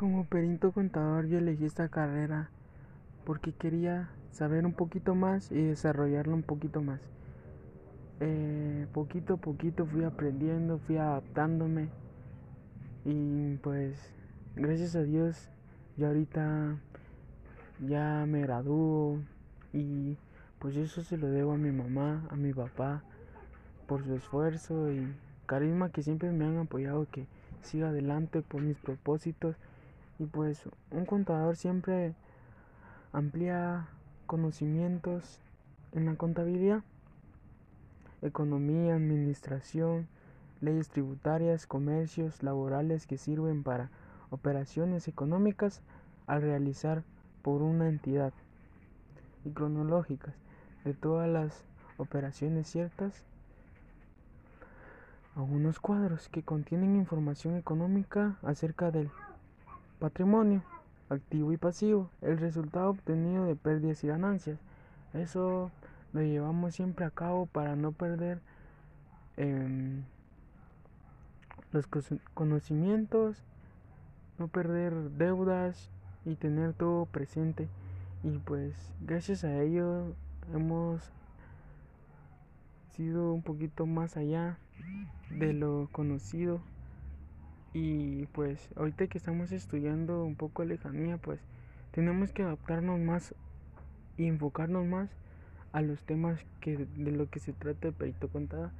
Como perito contador yo elegí esta carrera porque quería saber un poquito más y desarrollarlo un poquito más. Eh, poquito a poquito fui aprendiendo, fui adaptándome y pues gracias a Dios ya ahorita ya me gradúo y pues eso se lo debo a mi mamá, a mi papá por su esfuerzo y carisma que siempre me han apoyado que siga adelante por mis propósitos y pues un contador siempre amplía conocimientos en la contabilidad, economía, administración, leyes tributarias, comercios, laborales que sirven para operaciones económicas al realizar por una entidad y cronológicas. De todas las operaciones ciertas a unos cuadros que contienen información económica acerca del patrimonio, activo y pasivo, el resultado obtenido de pérdidas y ganancias. Eso lo llevamos siempre a cabo para no perder em, los conocimientos, no perder deudas y tener todo presente. Y pues gracias a ello hemos sido un poquito más allá de lo conocido y pues ahorita que estamos estudiando un poco lejanía, pues tenemos que adaptarnos más y enfocarnos más a los temas que de lo que se trata de perito contador.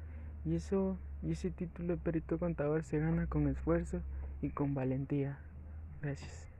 Y eso y ese título de perito contador se gana con esfuerzo y con valentía. Gracias.